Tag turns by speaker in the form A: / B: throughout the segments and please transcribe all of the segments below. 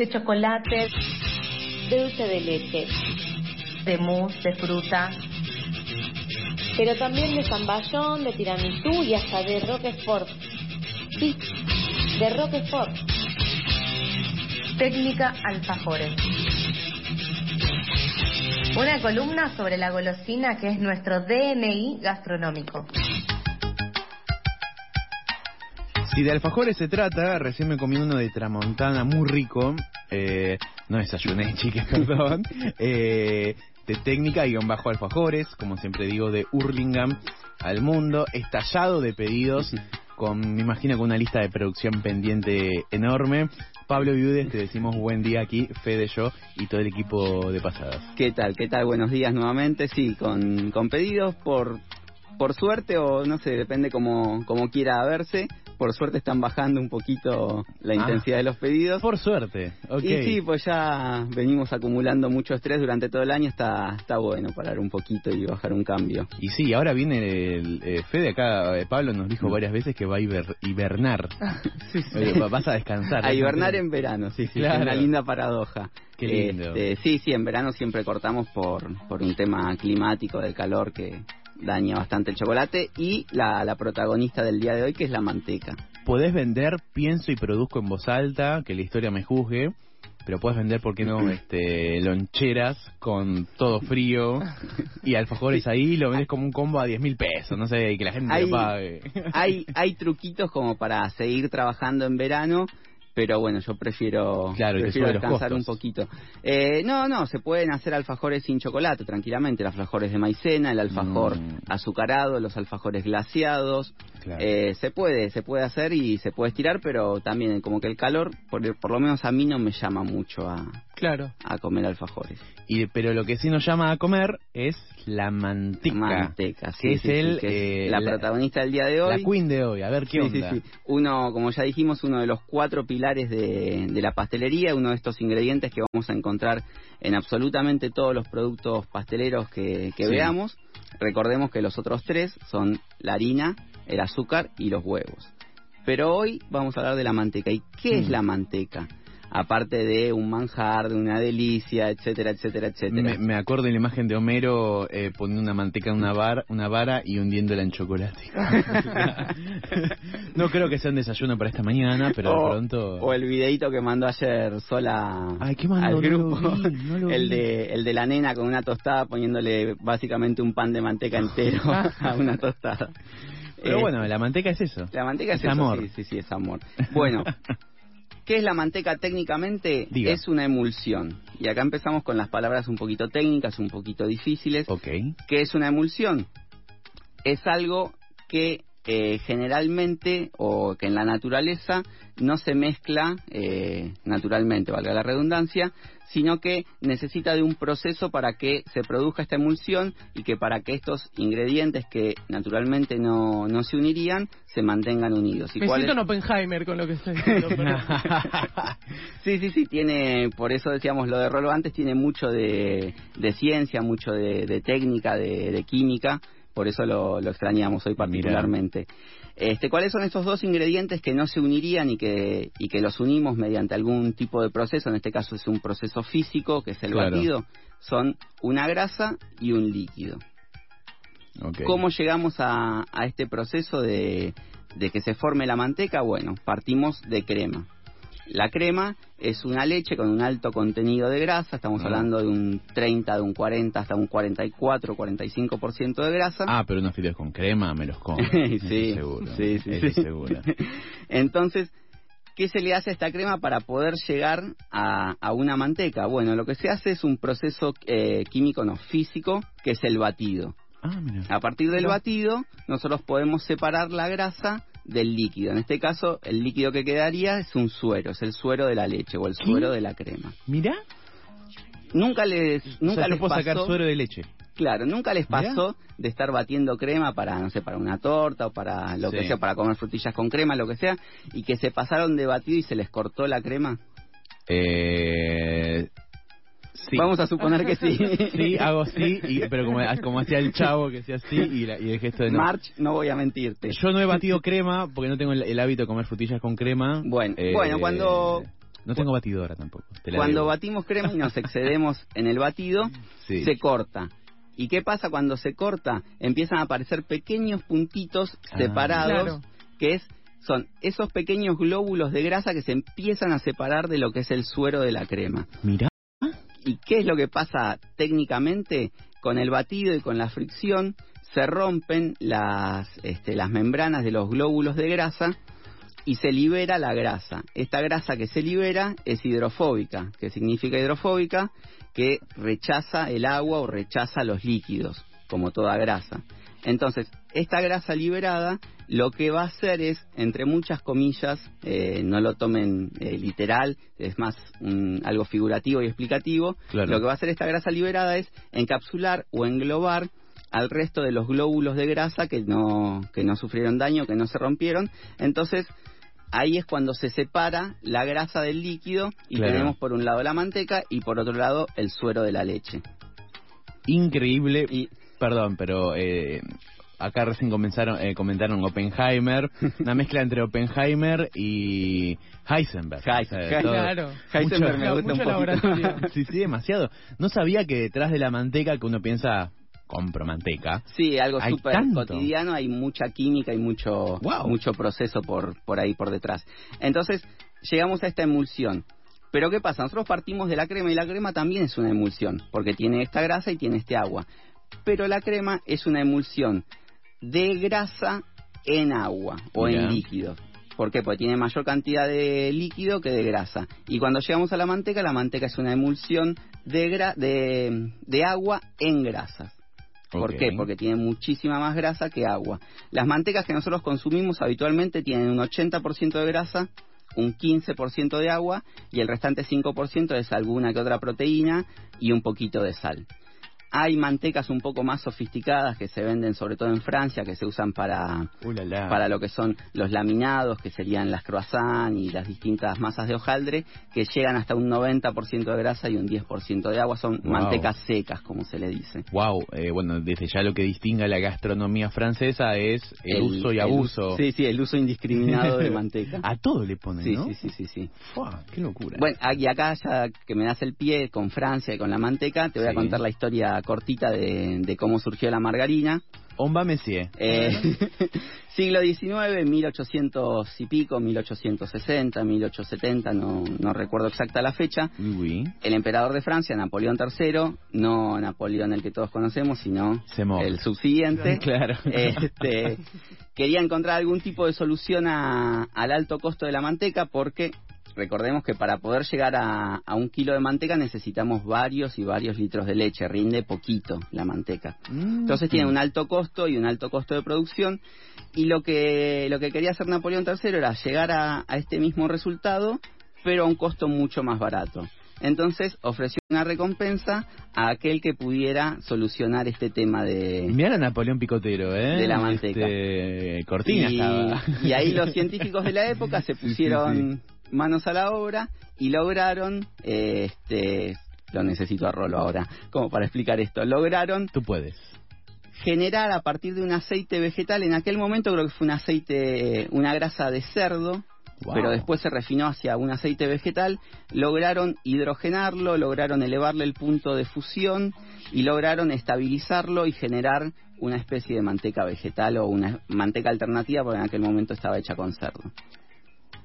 A: de chocolate,
B: de dulce de leche,
A: de mousse, de fruta,
B: pero también de zamballón, de tiramisú y hasta de roquefort. Sí, de roquefort.
A: técnica alfajores. Una columna sobre la golosina que es nuestro DNI gastronómico.
C: Si de alfajores se trata, recién me comí uno de tramontana muy rico. Eh, no desayuné, chiques, perdón. Eh, de técnica guion bajo alfajores, como siempre digo, de Hurlingham al mundo, estallado de pedidos, con, me imagino, con una lista de producción pendiente enorme. Pablo Viudes, te decimos buen día aquí, Fede, yo y todo el equipo de pasadas.
D: ¿Qué tal? ¿Qué tal? Buenos días nuevamente. Sí, con, con pedidos por, por suerte o no sé, depende como, como quiera verse. Por suerte están bajando un poquito la
C: Ah.
D: intensidad de los pedidos.
C: Por suerte, ok.
D: Y sí, pues ya venimos acumulando mucho estrés durante todo el año. Está, está bueno parar un poquito y bajar un cambio.
C: Y sí, ahora viene el eh, Fede acá, eh, Pablo nos dijo varias veces que va a hiber- hibernar. Oye, va- vas a descansar.
D: A
C: ¿eh?
D: hibernar en verano, sí, sí,
C: Claro.
D: es una linda paradoja.
C: Qué lindo.
D: Este, sí, sí, en verano siempre cortamos por, por un tema climático, de calor que daña bastante el chocolate y la, la protagonista del día de hoy que es la manteca.
C: Podés vender, pienso y produzco en voz alta, que la historia me juzgue, pero puedes vender, ¿por qué no? este Loncheras con todo frío y alfajores ahí, lo vendes como un combo a 10 mil pesos, no sé, y que la gente
D: Hay-
C: lo pague.
D: Hay, hay truquitos como para seguir trabajando en verano, pero bueno, yo prefiero,
C: Claro,
D: prefiero descansar un poquito. Eh, no, no, se pueden hacer alfajores sin chocolate tranquilamente, los alfajores de maicena, el alfajor
C: Mm.
D: azucarado, los alfajores glaciados.
C: Claro.
D: Eh, se puede, se puede hacer y se puede estirar, pero también como que el calor, por, por lo menos a mí no me llama mucho a,
C: Claro.
D: a comer alfajores.
C: Y, pero lo que sí nos llama a comer es la manteca.
D: Manteca, sí,
C: que es
D: sí, sí,
C: el,
D: que es
C: eh,
D: la,
C: la-
D: protagonista del día de hoy.
C: La queen de hoy, a ver qué
D: Sí,
C: onda.
D: sí, sí. Uno, como ya dijimos, uno de los cuatro pilares de, de la pastelería, uno de estos ingredientes que vamos a encontrar en absolutamente todos los productos pasteleros que, que
C: Sí.
D: veamos. Recordemos que los otros tres son la harina, el azúcar y los huevos. Pero hoy vamos a hablar de la manteca. ¿Y qué es
C: Mm.
D: la manteca? Aparte de un manjar, de una delicia, etcétera, etcétera, etcétera.
C: Me, me acuerdo de la imagen de Homero eh, poniendo una manteca en una, bar, una vara y hundiéndola en chocolate. no creo que sea un desayuno para esta mañana, pero de pronto...
D: o el videito que mandó ayer sola
C: Ay, ¿qué mandó?
D: al
C: No lo
D: grupo.
C: vi, no lo
D: el,
C: vi.
D: de, el de la nena con una tostada poniéndole básicamente un pan de manteca entero a una tostada.
C: Pero
D: Eh,
C: bueno, la manteca es eso.
D: la manteca es,
C: es
D: eso,
C: amor.
D: Sí, sí, sí, es amor. Bueno, ¿qué es la manteca técnicamente?
C: Diga.
D: Es una emulsión. Y acá empezamos con las palabras un poquito técnicas, un poquito difíciles.
C: Ok.
D: ¿Qué es una emulsión? Es algo que eh, generalmente o que en la naturaleza no se mezcla eh, naturalmente, valga la redundancia, sino que necesita de un proceso para que se produzca esta emulsión y que para que estos ingredientes que naturalmente no, no se unirían se mantengan unidos. ¿Y
E: Me
D: cuál
E: siento
D: es?
E: en Oppenheimer con lo que estoy diciendo. pero-
D: sí, sí, sí, tiene, por eso decíamos lo de Rolo antes, tiene mucho de, de ciencia, mucho de, de técnica, de, de química, por eso lo, lo extrañamos hoy particularmente. Este, ¿Cuáles son estos dos ingredientes que no se unirían y que, y que los unimos mediante algún tipo de proceso? En este caso es un proceso físico, que es el
C: Claro.
D: batido. Son una grasa y un líquido. ¿Cómo llegamos a, a este proceso de, de que se forme la manteca? Bueno, partimos de crema. La crema es una leche con un alto contenido de grasa, estamos
C: Ah.
D: hablando de un 30, de un 40 hasta un 44, 45% de grasa.
C: Ah, pero unos fideos con crema me los como.
D: Sí,
C: seguro.
D: sí, sí,
C: seguro.
D: Entonces, ¿qué se le hace a esta crema para poder llegar a, a una manteca? Bueno, lo que se hace es un proceso eh, químico, no físico, que es el batido.
C: Ah, mira.
D: A partir del batido, nosotros podemos separar la grasa del líquido. En este caso, el líquido que quedaría es un suero, es el suero de la leche o el
C: ¿Qué?
D: suero de la crema.
C: Mira.
D: Nunca les, nunca
C: o sea, yo
D: les
C: puedo
D: pasó,
C: sacar suero de leche.
D: claro, nunca les
C: Mirá.
D: pasó de estar batiendo crema para, no sé, para una torta o para lo que sea, para comer frutillas con crema, lo que sea, y que se pasaron de batido y se les cortó la crema.
C: Eh, sí.
D: Vamos a suponer que sí.
C: Sí, hago sí, y- pero como, como hacía el chavo que hacía así y, la- y el gesto de no.
D: March, no voy a mentirte.
C: Yo no he batido crema porque no tengo el, el hábito de comer frutillas con crema.
D: Bueno,
C: Eh,
D: bueno, cuando
C: no tengo batidora tampoco. te
D: Cuando batimos crema y nos excedemos en el batido,
C: Sí.
D: se corta. ¿Y qué pasa cuando se corta? Empiezan a aparecer pequeños puntitos
C: Ah.
D: separados,
E: Claro.
D: que es son esos pequeños glóbulos de grasa que se empiezan a separar de lo que es el suero de la crema.
C: Mirá.
D: ¿Y qué es lo que pasa técnicamente? Con el batido y con la fricción se rompen las, este, las membranas de los glóbulos de grasa y se libera la grasa. Esta grasa que se libera es hidrofóbica. ¿Qué significa hidrofóbica? Que rechaza el agua o rechaza los líquidos, como toda grasa. Entonces, esta grasa liberada lo que va a hacer es, entre muchas comillas, eh, no lo tomen eh, literal, es más un- algo figurativo y explicativo,
C: Claro.
D: lo que va a hacer esta grasa liberada es encapsular o englobar al resto de los glóbulos de grasa que no, que no sufrieron daño, que no se rompieron. Entonces, ahí es cuando se separa la grasa del líquido y
C: Claro.
D: tenemos por un lado la manteca y por otro lado el suero de la leche.
C: Increíble.
D: Y
C: Perdón, pero eh, acá recién comenzaron, eh, comentaron Oppenheimer, una mezcla entre Oppenheimer y Heisenberg.
D: Heisenberg,
C: todo-
E: Claro.
D: Heisenberg me gusta
E: mucho
D: un poquito.
C: sí, sí, demasiado. No sabía que detrás de la manteca que uno piensa, compro manteca.
D: Sí, algo
C: Hay
D: súper
C: tanto.
D: cotidiano, hay mucha química y mucho,
C: Wow.
D: mucho proceso por, por ahí, por detrás. Entonces, llegamos a esta emulsión. Pero ¿qué pasa? Nosotros partimos de la crema y la crema también es una emulsión, porque tiene esta grasa y tiene este agua. Pero la crema es una emulsión de grasa en agua o en líquido. ¿Por qué? Porque tiene mayor cantidad de líquido que de grasa. Y cuando llegamos a la manteca, la manteca es una emulsión de, gra- de, de agua en grasas. ¿Por qué? Porque tiene muchísima más grasa que agua. Las mantecas que nosotros consumimos habitualmente tienen un 80% de grasa, un 15% de agua y el restante 5% es alguna que otra proteína y un poquito de sal. Hay mantecas un poco más sofisticadas que se venden sobre todo en Francia, que se usan para,
C: Uh, la, la.
D: para lo que son los laminados, que serían las croissants y las distintas masas de hojaldre, que llegan hasta un 90% de grasa y un 10% de agua. Son
C: Wow.
D: mantecas secas, como se le dice.
C: Wow, eh, bueno, desde ya lo que distingue a la gastronomía francesa es el, uso y
D: el
C: abuso.
D: uso- sí, sí, el uso indiscriminado de manteca.
C: A todo le ponen,
D: sí,
C: ¿no?
D: sí, sí, sí, sí.
C: Fua, qué locura.
D: Bueno, y acá ya que me das el pie con Francia y con la manteca, te voy a contar la historia cortita de, de cómo surgió la margarina.
C: On va Messier.
D: Eh, siglo XIX, 1800 y pico, 1860, 1870, no, no recuerdo exacta la fecha.
C: Oui.
D: El emperador de Francia, Napoleón III, no Napoleón el que todos conocemos, sino el subsiguiente,
C: Claro.
D: este, quería encontrar algún tipo de solución a- al alto costo de la manteca porque recordemos que para poder llegar a, a un kilo de manteca necesitamos varios y varios litros de leche, rinde poquito la manteca.
C: Mm.
D: Entonces tiene un alto costo y un alto costo de producción y lo que, lo que quería hacer Napoleón III era llegar a, a este mismo resultado pero a un costo mucho más barato. Entonces ofreció una recompensa a aquel que pudiera solucionar este tema de,
C: Mira a Napoleón Picotero, ¿eh?
D: De la manteca.
C: Este, Cortina
D: y,
C: estaba.
D: y ahí los científicos de la época se
C: Sí, sí,
D: pusieron manos a la obra y lograron, eh, este, lo necesito a Rolo ahora, como para explicar esto, lograron
C: Tú puedes.
D: generar a partir de un aceite vegetal, en aquel momento creo que fue un aceite, una grasa de cerdo,
C: Wow.
D: pero después se refinó hacia un aceite vegetal, lograron hidrogenarlo, lograron elevarle el punto de fusión y lograron estabilizarlo y generar una especie de manteca vegetal o una manteca alternativa porque en aquel momento estaba hecha con cerdo.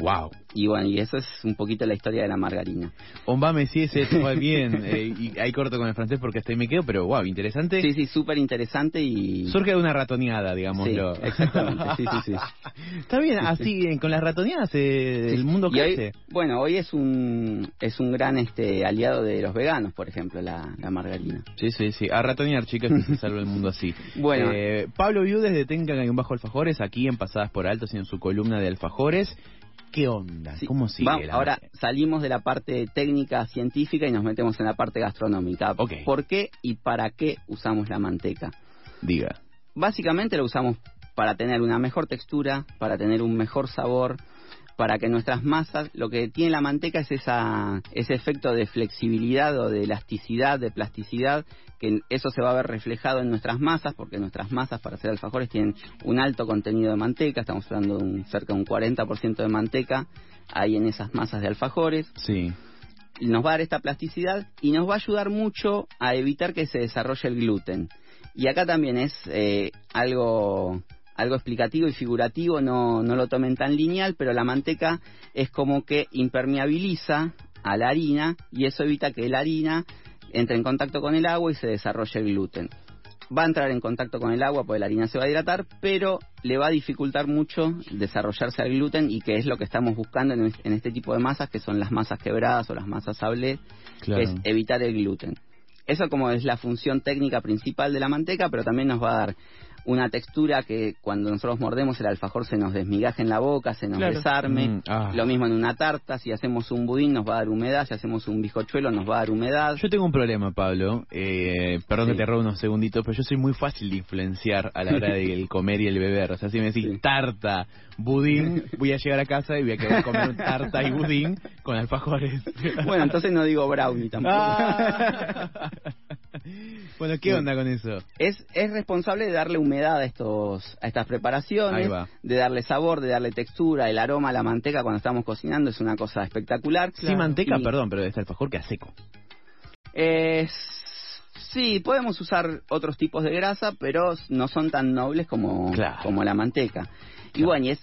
C: Wow.
D: Y bueno, y eso es un poquito la historia de la margarina.
C: On va Messier se fue bien. eh, y ahí corto con el francés porque hasta ahí me quedo, pero wow, interesante.
D: Sí, sí, súper interesante y...
C: Surge de una ratoneada, digámoslo.
D: Sí, exactamente, sí, sí, sí.
C: Está bien,
D: Sí,
C: así eh, con las ratoneadas eh, el mundo
D: Y hoy-
C: crece.
D: bueno, hoy es un es un gran este aliado de los veganos, por ejemplo, la, la margarina.
C: Sí, sí, sí. A ratonear, chicas, que se salva el mundo así.
D: Bueno.
C: Eh, Pablo Viudes de Tengan un bajo alfajores, aquí en Pasadas por Altos y en su columna de alfajores. ¿Qué onda?
D: Sí.
C: ¿Cómo sigue
D: Vamos,
C: la
D: ahora salimos de la parte técnica científica y nos metemos en la parte gastronómica. ¿Por qué y para qué usamos la manteca?
C: Diga.
D: Básicamente lo usamos para tener una mejor textura, para tener un mejor sabor, para que nuestras masas, lo que tiene la manteca es esa, ese efecto de flexibilidad o de elasticidad, de plasticidad, que eso se va a ver reflejado en nuestras masas, porque nuestras masas para hacer alfajores tienen un alto contenido de manteca, estamos hablando de un, cerca de un 40% de manteca hay en esas masas de alfajores.
C: Sí.
D: Nos va a dar esta plasticidad y nos va a ayudar mucho a evitar que se desarrolle el gluten. Y acá también es eh, algo algo explicativo y figurativo, no, no lo tomen tan lineal, pero la manteca es como que impermeabiliza a la harina y eso evita que la harina entre en contacto con el agua y se desarrolle el gluten. Va a entrar en contacto con el agua porque la harina se va a hidratar, pero le va a dificultar mucho desarrollarse el gluten y que es lo que estamos buscando en, en este tipo de masas, que son las masas quebradas o las masas sablé,
C: Claro.
D: que es evitar el gluten. Eso como es la función técnica principal de la manteca, pero también nos va a dar una textura que cuando nosotros mordemos el alfajor se nos desmigaje en la boca, se nos
E: Claro.
D: desarme.
C: Mm, ah.
D: Lo mismo en una tarta, si hacemos un budín nos va a dar humedad, si hacemos un bizcochuelo nos va a dar humedad.
C: Yo tengo un problema, Pablo. Eh, perdón
D: Sí.
C: que te robe unos segunditos, pero yo soy muy fácil de influenciar a la hora del comer y el beber. O sea, si me decís
D: Sí.
C: tarta, budín, voy a llegar a casa y voy a querer comer tarta y budín con alfajores.
D: Bueno, entonces no digo brownie tampoco.
C: Ah. bueno, ¿qué
D: Sí.
C: onda con eso?
D: es, es responsable de darle humedad a estos a estas preparaciones, de darle sabor, de darle textura, el aroma a la manteca cuando estamos cocinando es una cosa espectacular.
C: Sin manteca,
D: Y-
C: perdón, pero este alfajor queda seco.
D: Eh, sí, podemos usar otros tipos de grasa, pero no son tan nobles como,
C: Claro.
D: como la manteca. Y bueno, y es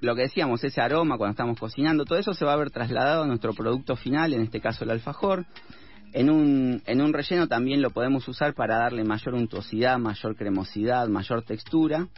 D: lo que decíamos, ese aroma cuando estamos cocinando, todo eso se va a ver trasladado a nuestro producto final, en este caso el alfajor. En un, en un relleno también lo podemos usar para darle mayor untuosidad, mayor cremosidad, mayor textura.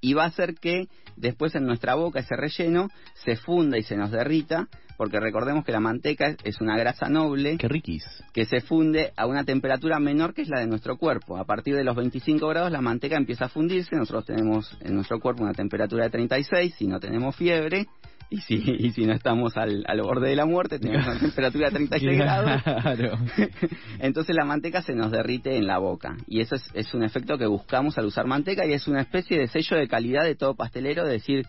D: Y va a hacer que después en nuestra boca ese relleno se funda y se nos derrita, porque recordemos que la manteca es- una grasa noble
C: Qué riquis.
D: que se funde a una temperatura menor que es la de nuestro cuerpo. A partir de los 25 grados la manteca empieza a fundirse, nosotros tenemos en nuestro cuerpo una temperatura de 36 si no tenemos fiebre. Y si, y si no estamos al, al borde de la muerte, tenemos una temperatura de 36 grados.
C: Claro.
D: Entonces la manteca se nos derrite en la boca. Y eso es, es un efecto que buscamos al usar manteca y es una especie de sello de calidad de todo pastelero de decir,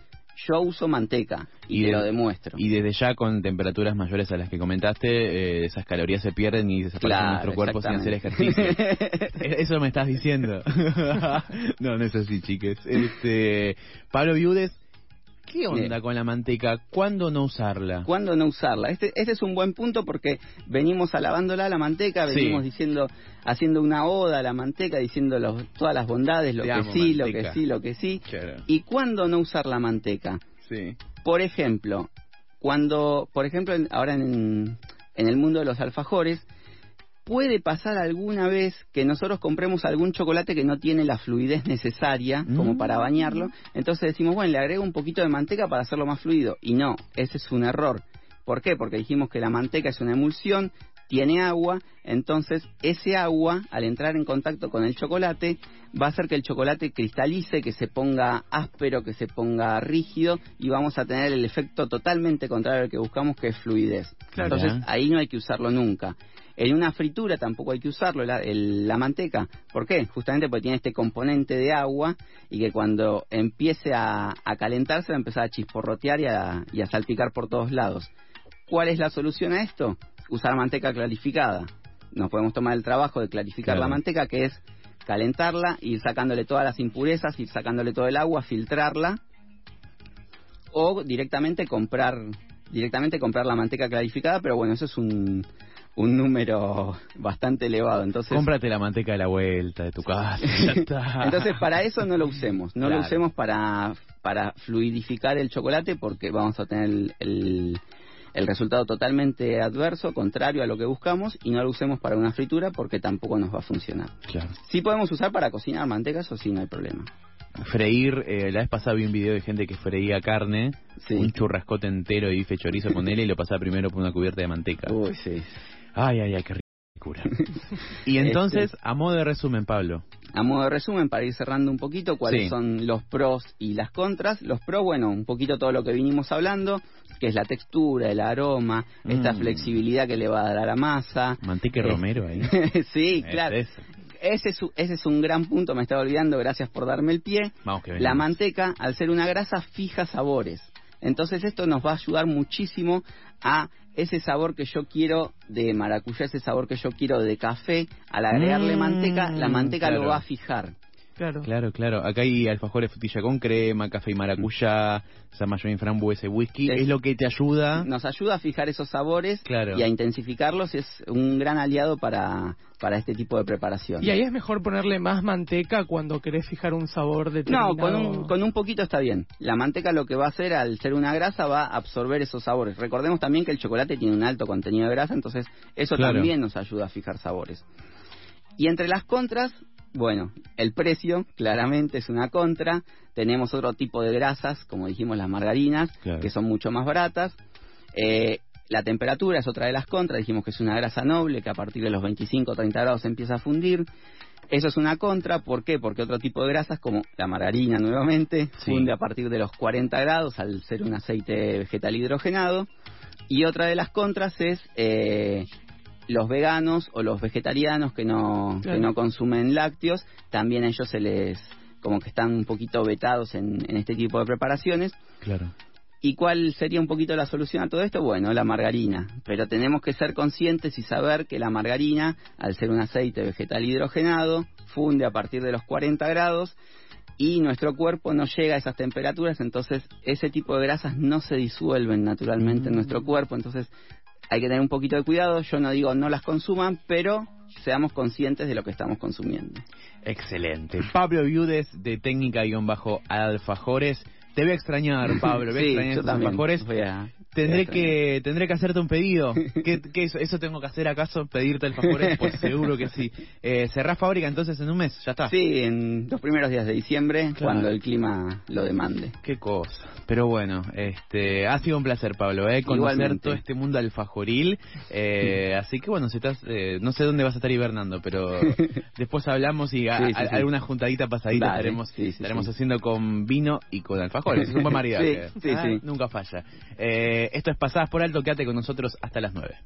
D: yo uso manteca y,
C: Y de-
D: lo demuestro.
C: Y desde ya con temperaturas mayores a las que comentaste, eh, esas calorías se pierden y desaparecen de nuestro cuerpo sin hacer ejercicio. Eso me estás diciendo. no, no es así, chiques. Este, Pablo Viudes, ¿qué onda
D: Bien.
C: con la manteca? ¿Cuándo no usarla?
D: ¿Cuándo no usarla? Este, este es un buen punto porque venimos alabándola a la manteca,
C: Sí.
D: venimos diciendo, haciendo una oda a la manteca, diciendo los- todas las bondades, lo
C: Te
D: que
C: amo,
D: sí, lo que sí, lo que sí.
C: Claro.
D: ¿Y cuándo no usar la manteca?
C: Sí.
D: Por ejemplo, cuando, por ejemplo, ahora en, en el mundo de los alfajores, puede pasar alguna vez que nosotros compremos algún chocolate que no tiene la fluidez necesaria como
C: Mm.
D: para bañarlo, entonces decimos, bueno, le agrego un poquito de manteca para hacerlo más fluido. Y no, ese es un error. ¿Por qué? Porque dijimos que la manteca es una emulsión, tiene agua, entonces ese agua, al entrar en contacto con el chocolate, va a hacer que el chocolate cristalice, que se ponga áspero, que se ponga rígido, y vamos a tener el efecto totalmente contrario al que buscamos, que es fluidez.
C: Claro.
D: Entonces ahí no hay que usarlo nunca. En una fritura tampoco hay que usarlo, la, el- la manteca. ¿Por qué? Justamente porque tiene este componente de agua y que cuando empiece a, a calentarse va a empezar a chisporrotear y a, y a salpicar por todos lados. ¿Cuál es la solución a esto? Usar manteca clarificada. Nos podemos tomar el trabajo de clarificar
C: Claro.
D: la manteca, que es calentarla, ir sacándole todas las impurezas, ir sacándole todo el agua, filtrarla o directamente comprar directamente comprar la manteca clarificada, pero bueno, eso es un, un número bastante elevado, entonces
C: Cómprate la manteca de la vuelta de tu casa.
D: entonces para eso no lo usemos, no
C: Claro.
D: lo usemos para para fluidificar el chocolate porque vamos a tener el, el, el resultado totalmente adverso, contrario a lo que buscamos, y no lo usemos para una fritura porque tampoco nos va a funcionar.
C: Claro.
D: Sí podemos usar para cocinar manteca, eso sí, no hay problema.
C: Freír, eh, la vez pasada vi un video de gente que freía carne,
D: Sí.
C: un churrascote entero y bife chorizo con él y lo pasaba primero por una cubierta de manteca.
D: Uy, sí.
C: Ay, ay, ay, qué ricura. y entonces,
D: Este-
C: a modo de resumen, Pablo.
D: A modo de resumen, para ir cerrando un poquito, cuáles
C: Sí.
D: son los pros y las contras. Los pros, bueno, un poquito todo lo que vinimos hablando, que es la textura, el aroma, esta
C: Mm.
D: flexibilidad que le va a dar a la masa.
C: Manteca romero ahí.
D: sí,
C: Es
D: claro.
C: eso.
D: Ese es, ese es un gran punto, me estaba olvidando, gracias por darme el pie.
C: Vamos que
D: La manteca, al ser una grasa, fija sabores. Entonces esto nos va a ayudar muchísimo a ese sabor que yo quiero de maracuyá, ese sabor que yo quiero de café. Al agregarle
C: Mm,
D: manteca, la manteca
C: claro.
D: lo va a fijar.
E: Claro.
C: Claro, claro. Acá hay alfajores frutilla con crema, café y maracuyá, zamayo y frambuesa y whisky.
D: Es-
C: Es lo que te ayuda.
D: Nos ayuda a fijar esos sabores
C: Claro.
D: y a intensificarlos. Es un gran aliado para, para este tipo de preparación.
E: Y ahí es mejor ponerle más manteca cuando querés fijar un sabor
D: No,
E: determinado.
D: con un, con un poquito está bien. La manteca lo que va a hacer al ser una grasa va a absorber esos sabores. Recordemos también que el chocolate tiene un alto contenido de grasa, entonces eso
C: Claro.
D: también nos ayuda a fijar sabores. Y entre las contras, bueno, el precio claramente es una contra. Tenemos otro tipo de grasas, como dijimos las margarinas,
C: Claro.
D: que son mucho más baratas. Eh, la temperatura es otra de las contras, dijimos que es una grasa noble, que a partir de los 25 o 30 grados se empieza a fundir. Eso es una contra, ¿por qué? Porque otro tipo de grasas, como la margarina nuevamente,
C: Sí.
D: funde a partir de los 40 grados al ser un aceite vegetal hidrogenado. Y otra de las contras es eh, los veganos o los vegetarianos que no, que no consumen lácteos, también a ellos se les como que están un poquito vetados en, en este tipo de preparaciones.
C: Claro.
D: ¿Y cuál sería un poquito la solución a todo esto? Bueno, la margarina. Pero tenemos que ser conscientes y saber que la margarina, al ser un aceite vegetal hidrogenado, funde a partir de los 40 grados y nuestro cuerpo no llega a esas temperaturas, entonces ese tipo de grasas no se disuelven naturalmente en nuestro cuerpo, entonces hay que tener un poquito de cuidado. Yo no digo no las consuman, pero seamos conscientes de lo que estamos consumiendo.
C: Excelente. Pablo Viudes de técnica-alfajores. Te voy a extrañar, Pablo. Voy a
D: Sí,
C: extrañar
D: yo
C: alfajores.
D: Voy a-
C: Tendré que tendré que hacerte un pedido. ¿Qué, qué eso, eso tengo que hacer acaso? ¿Pedirte alfajores? Pues seguro que sí. Eh, ¿Cerrás fábrica entonces en un mes? Ya está.
D: Sí, en los primeros días de diciembre,
C: Claro.
D: cuando el clima lo demande.
C: Qué cosa. Pero bueno, este, ha sido un placer, Pablo, ¿eh? conocer
D: Igualmente.
C: todo este mundo alfajoril. Eh, así que bueno, si estás, eh, no sé dónde vas a estar hibernando, pero después hablamos y a-
D: Sí, sí,
C: a-
D: sí.
C: alguna juntadita pasadita
D: Dale,
C: estaremos, estaremos haciendo con vino y con alfajores. Es un buen maridaje.
D: Sí, sí,
C: Ah,
D: sí.
C: Nunca falla. Esto es Pasadas por Alto, quédate con nosotros hasta las 9.